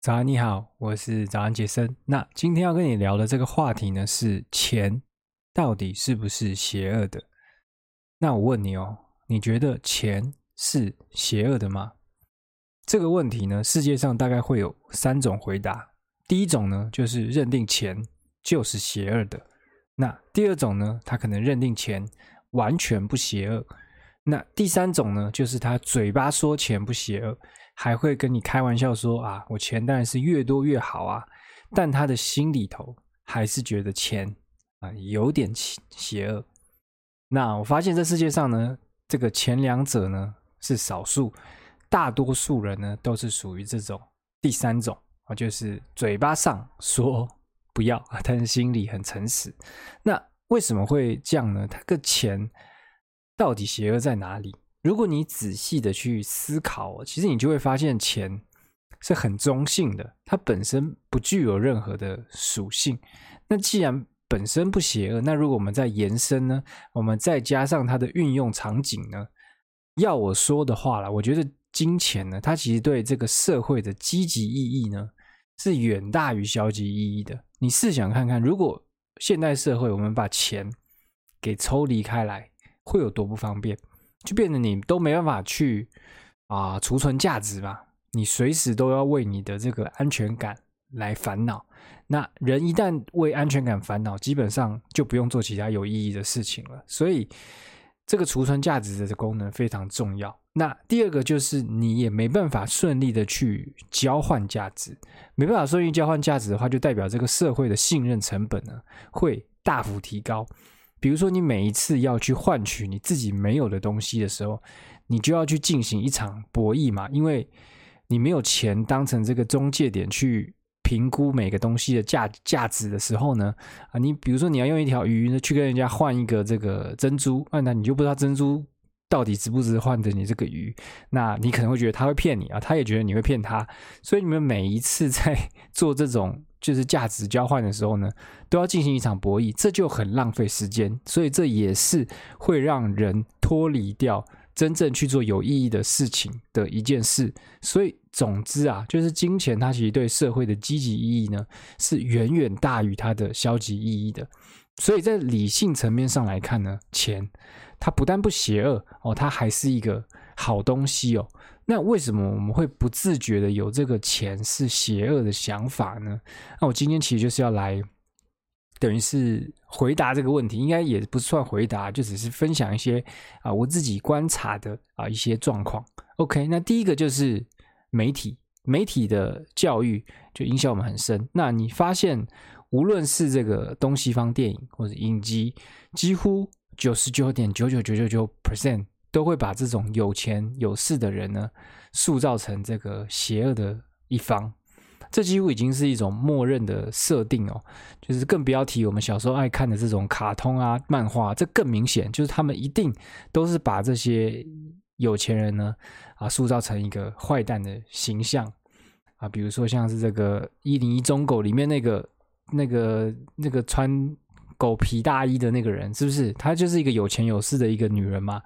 早安，你好，我是早安杰森。那今天要跟你聊的这个话题呢，是钱到底是不是邪恶的？那我问你哦，你觉得钱是邪恶的吗？这个问题呢，世界上大概会有三种回答。第一种呢，就是认定钱就是邪恶的。那第二种呢，他可能认定钱完全不邪恶。那第三种呢，就是他嘴巴说钱不邪恶。还会跟你开玩笑说啊，我钱当然是越多越好啊，但他的心里头还是觉得钱啊有点邪邪恶。那我发现这世界上呢，这个前两者呢是少数，大多数人呢都是属于这种第三种啊，就是嘴巴上说不要，但是心里很诚实。那为什么会这样呢？他个钱到底邪恶在哪里？如果你仔细的去思考，其实你就会发现钱是很中性的，它本身不具有任何的属性。那既然本身不邪恶，那如果我们再延伸呢，我们再加上它的运用场景呢，要我说的话了，我觉得金钱呢，它其实对这个社会的积极意义呢，是远大于消极意义的。你试想看看，如果现代社会我们把钱给抽离开来，会有多不方便？就变得你都没办法去啊、呃、储存价值吧，你随时都要为你的这个安全感来烦恼。那人一旦为安全感烦恼，基本上就不用做其他有意义的事情了。所以这个储存价值的功能非常重要。那第二个就是你也没办法顺利的去交换价值，没办法顺利交换价值的话，就代表这个社会的信任成本呢会大幅提高。比如说，你每一次要去换取你自己没有的东西的时候，你就要去进行一场博弈嘛，因为你没有钱当成这个中介点去评估每个东西的价价值的时候呢，啊，你比如说你要用一条鱼呢去跟人家换一个这个珍珠，那那你就不知道珍珠到底值不值换的你这个鱼，那你可能会觉得他会骗你啊，他也觉得你会骗他，所以你们每一次在做这种。就是价值交换的时候呢，都要进行一场博弈，这就很浪费时间，所以这也是会让人脱离掉真正去做有意义的事情的一件事。所以，总之啊，就是金钱它其实对社会的积极意义呢，是远远大于它的消极意义的。所以在理性层面上来看呢，钱它不但不邪恶哦，它还是一个好东西哦。那为什么我们会不自觉的有这个钱是邪恶的想法呢？那我今天其实就是要来，等于是回答这个问题，应该也不算回答，就只是分享一些啊我自己观察的啊一些状况。OK，那第一个就是媒体，媒体的教育就影响我们很深。那你发现，无论是这个东西方电影或者影集，几乎九十九点九九九九九 percent。都会把这种有钱有势的人呢，塑造成这个邪恶的一方，这几乎已经是一种默认的设定哦。就是更不要提我们小时候爱看的这种卡通啊、漫画，这更明显，就是他们一定都是把这些有钱人呢啊塑造成一个坏蛋的形象啊。比如说像是这个《一零一忠狗》里面那个那个那个穿狗皮大衣的那个人，是不是？他就是一个有钱有势的一个女人嘛。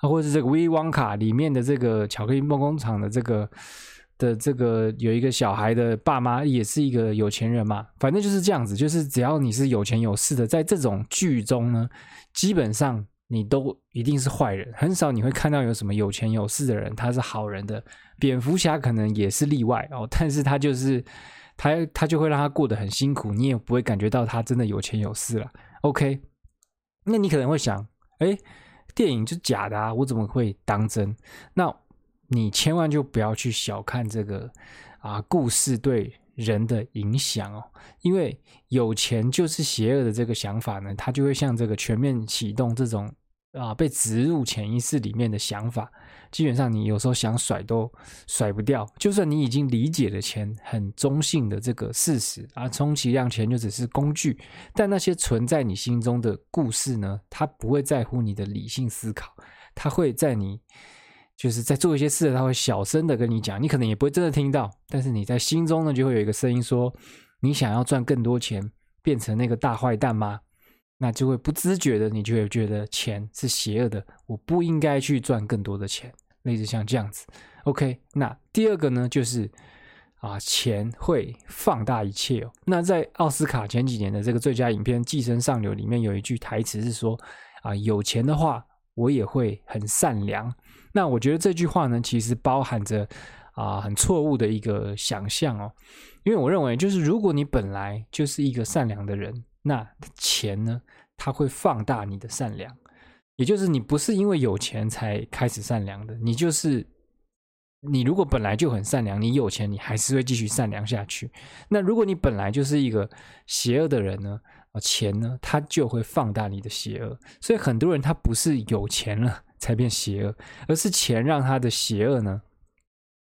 啊，或者是这个《威利旺卡》里面的这个巧克力梦工厂的这个的这个有一个小孩的爸妈也是一个有钱人嘛，反正就是这样子，就是只要你是有钱有势的，在这种剧中呢，基本上你都一定是坏人，很少你会看到有什么有钱有势的人他是好人的。蝙蝠侠可能也是例外哦，但是他就是他他就会让他过得很辛苦，你也不会感觉到他真的有钱有势了。OK，那你可能会想，哎。电影就假的啊，我怎么会当真？那你千万就不要去小看这个啊故事对人的影响哦，因为有钱就是邪恶的这个想法呢，它就会像这个全面启动这种啊被植入潜意识里面的想法。基本上，你有时候想甩都甩不掉。就算你已经理解了钱很中性的这个事实啊，充其量钱就只是工具。但那些存在你心中的故事呢，它不会在乎你的理性思考，它会在你就是在做一些事，它会小声的跟你讲，你可能也不会真的听到，但是你在心中呢，就会有一个声音说：你想要赚更多钱，变成那个大坏蛋吗？那就会不自觉的，你就会觉得钱是邪恶的，我不应该去赚更多的钱，类似像这样子。OK，那第二个呢，就是啊，钱会放大一切哦。那在奥斯卡前几年的这个最佳影片《寄生上流》里面有一句台词是说：“啊，有钱的话，我也会很善良。”那我觉得这句话呢，其实包含着啊很错误的一个想象哦。因为我认为，就是如果你本来就是一个善良的人，那钱呢，它会放大你的善良。也就是你不是因为有钱才开始善良的，你就是。你如果本来就很善良，你有钱，你还是会继续善良下去。那如果你本来就是一个邪恶的人呢？啊，钱呢，它就会放大你的邪恶。所以很多人他不是有钱了才变邪恶，而是钱让他的邪恶呢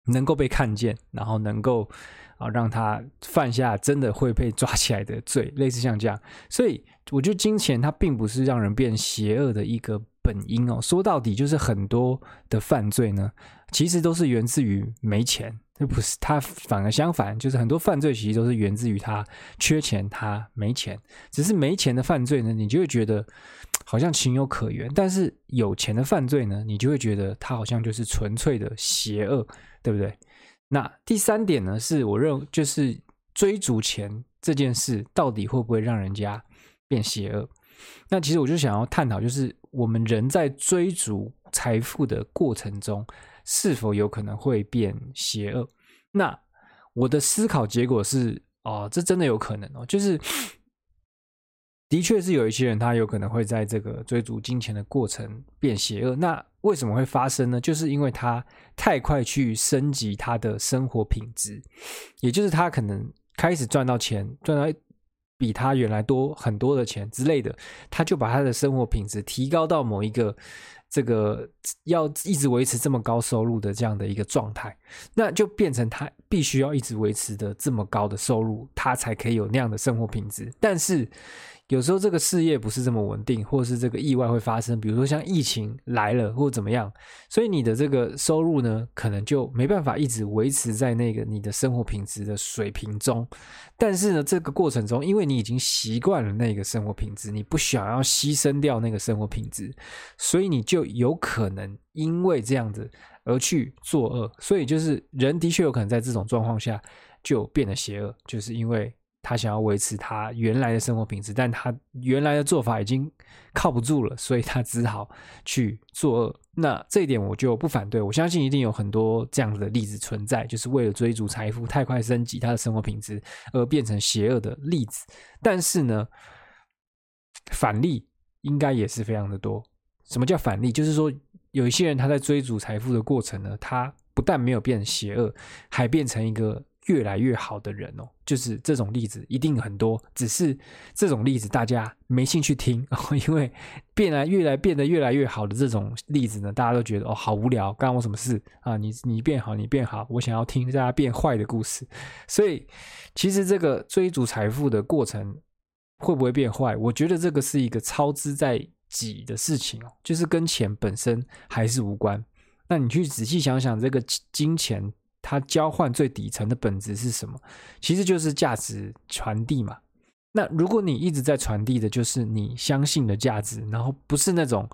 能够被看见，然后能够啊让他犯下真的会被抓起来的罪，类似像这样。所以我觉得金钱它并不是让人变邪恶的一个本因哦。说到底就是很多的犯罪呢。其实都是源自于没钱，这不是他，反而相反，就是很多犯罪其实都是源自于他缺钱，他没钱。只是没钱的犯罪呢，你就会觉得好像情有可原；但是有钱的犯罪呢，你就会觉得他好像就是纯粹的邪恶，对不对？那第三点呢，是我认就是追逐钱这件事到底会不会让人家变邪恶？那其实我就想要探讨，就是我们人在追逐财富的过程中。是否有可能会变邪恶？那我的思考结果是，哦，这真的有可能哦。就是，的确是有一些人，他有可能会在这个追逐金钱的过程变邪恶。那为什么会发生呢？就是因为他太快去升级他的生活品质，也就是他可能开始赚到钱，赚到比他原来多很多的钱之类的，他就把他的生活品质提高到某一个。这个要一直维持这么高收入的这样的一个状态，那就变成他必须要一直维持的这么高的收入，他才可以有那样的生活品质。但是，有时候这个事业不是这么稳定，或是这个意外会发生，比如说像疫情来了或怎么样，所以你的这个收入呢，可能就没办法一直维持在那个你的生活品质的水平中。但是呢，这个过程中，因为你已经习惯了那个生活品质，你不想要牺牲掉那个生活品质，所以你就有可能因为这样子而去作恶。所以就是人的确有可能在这种状况下就变得邪恶，就是因为。他想要维持他原来的生活品质，但他原来的做法已经靠不住了，所以他只好去作恶。那这一点我就不反对，我相信一定有很多这样子的例子存在，就是为了追逐财富，太快升级他的生活品质而变成邪恶的例子。但是呢，反例应该也是非常的多。什么叫反例？就是说有一些人他在追逐财富的过程呢，他不但没有变邪恶，还变成一个。越来越好的人哦，就是这种例子一定很多，只是这种例子大家没兴趣听哦，因为变来越来变得越来越好的这种例子呢，大家都觉得哦好无聊，干我什么事啊？你你变好，你变好，我想要听大家变坏的故事。所以其实这个追逐财富的过程会不会变坏？我觉得这个是一个超支在己的事情哦，就是跟钱本身还是无关。那你去仔细想想，这个金钱。它交换最底层的本质是什么？其实就是价值传递嘛。那如果你一直在传递的就是你相信的价值，然后不是那种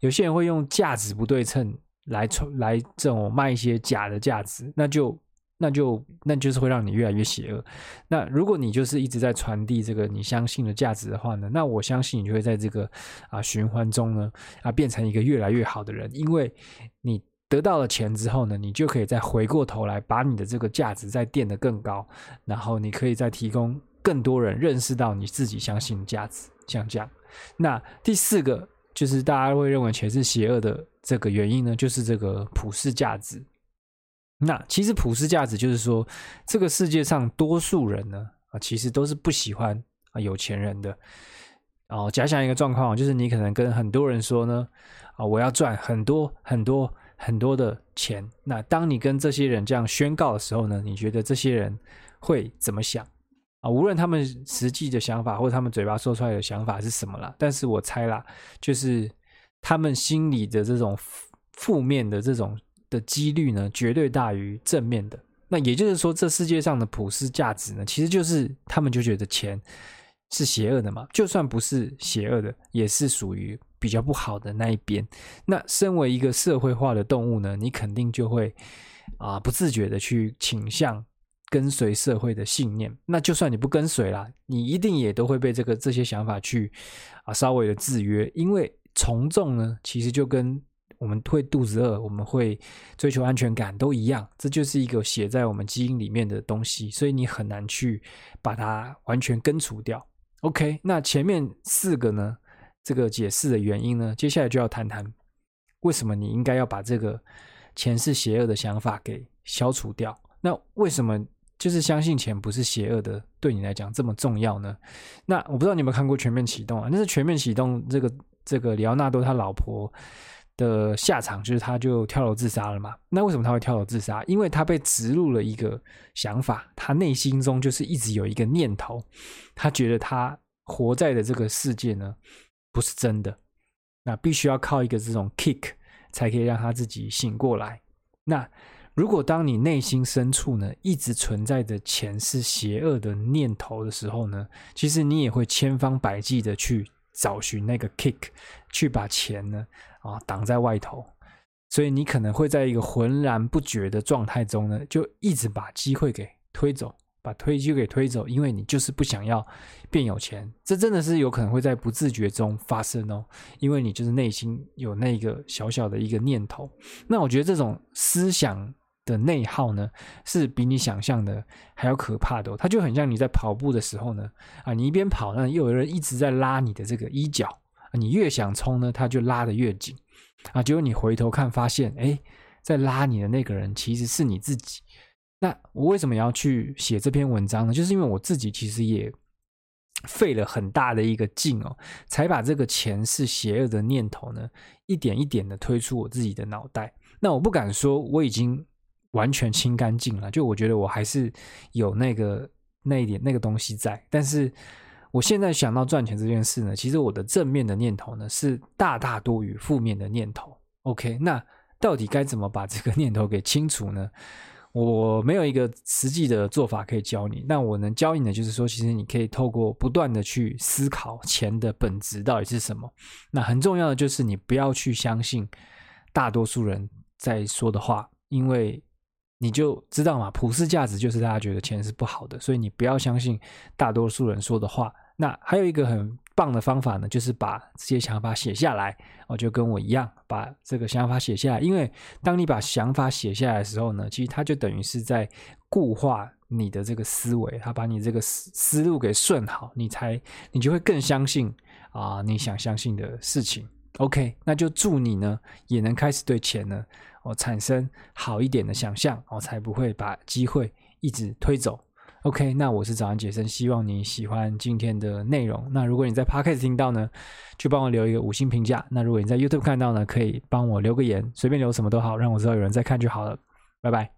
有些人会用价值不对称来来这种卖一些假的价值，那就那就那就是会让你越来越邪恶。那如果你就是一直在传递这个你相信的价值的话呢，那我相信你就会在这个啊循环中呢啊变成一个越来越好的人，因为你。得到了钱之后呢，你就可以再回过头来把你的这个价值再垫得更高，然后你可以再提供更多人认识到你自己相信的价值，像这样。那第四个就是大家会认为钱是邪恶的这个原因呢，就是这个普世价值。那其实普世价值就是说，这个世界上多数人呢啊，其实都是不喜欢啊有钱人的。哦，假想一个状况，就是你可能跟很多人说呢，啊，我要赚很多很多。很多的钱，那当你跟这些人这样宣告的时候呢，你觉得这些人会怎么想啊？无论他们实际的想法或者他们嘴巴说出来的想法是什么啦，但是我猜啦，就是他们心里的这种负面的这种的几率呢，绝对大于正面的。那也就是说，这世界上的普世价值呢，其实就是他们就觉得钱是邪恶的嘛，就算不是邪恶的，也是属于。比较不好的那一边，那身为一个社会化的动物呢，你肯定就会啊、不自觉的去倾向跟随社会的信念。那就算你不跟随啦，你一定也都会被这个这些想法去啊稍微的制约。因为从众呢，其实就跟我们会肚子饿，我们会追求安全感都一样，这就是一个写在我们基因里面的东西，所以你很难去把它完全根除掉。OK，那前面四个呢，这个解释的原因呢，接下来就要谈谈为什么你应该要把这个钱是邪恶的想法给消除掉。那为什么就是相信钱不是邪恶的，对你来讲这么重要呢？那我不知道你有没有看过《全面启动》啊？那是《全面启动》这个这个里奥纳多他老婆。的下场就是他就跳楼自杀了嘛？那为什么他会跳楼自杀？因为他被植入了一个想法，他内心中就是一直有一个念头，他觉得他活在的这个世界呢不是真的，那必须要靠一个这种 kick 才可以让他自己醒过来。那如果当你内心深处呢一直存在着前世邪恶的念头的时候呢，其实你也会千方百计的去找寻那个 kick，去把钱呢。啊，挡在外头，所以你可能会在一个浑然不觉的状态中呢，就一直把机会给推走，把推机给推走，因为你就是不想要变有钱。这真的是有可能会在不自觉中发生哦，因为你就是内心有那个小小的一个念头。那我觉得这种思想的内耗呢，是比你想象的还要可怕的哦。它就很像你在跑步的时候呢，啊，你一边跑呢，又有人一直在拉你的这个衣角。你越想冲呢，他就拉得越紧啊！结果你回头看，发现哎，在拉你的那个人其实是你自己。那我为什么要去写这篇文章呢？就是因为我自己其实也费了很大的一个劲哦，才把这个前世邪恶的念头呢，一点一点的推出我自己的脑袋。那我不敢说我已经完全清干净了，就我觉得我还是有那个那一点那个东西在，但是。我现在想到赚钱这件事呢，其实我的正面的念头呢是大大多于负面的念头。OK，那到底该怎么把这个念头给清除呢？我没有一个实际的做法可以教你。那我能教你的就是说，其实你可以透过不断的去思考钱的本质到底是什么。那很重要的就是你不要去相信大多数人在说的话，因为你就知道嘛，普世价值就是大家觉得钱是不好的，所以你不要相信大多数人说的话。那还有一个很棒的方法呢，就是把这些想法写下来哦，就跟我一样，把这个想法写下来。因为当你把想法写下来的时候呢，其实它就等于是在固化你的这个思维，它把你这个思思路给顺好，你才你就会更相信啊你想相信的事情。OK，那就祝你呢也能开始对钱呢哦产生好一点的想象哦，才不会把机会一直推走。OK，那我是早安杰森，希望你喜欢今天的内容。那如果你在 Podcast 听到呢，就帮我留一个五星评价。那如果你在 YouTube 看到呢，可以帮我留个言，随便留什么都好，让我知道有人在看就好了。拜拜。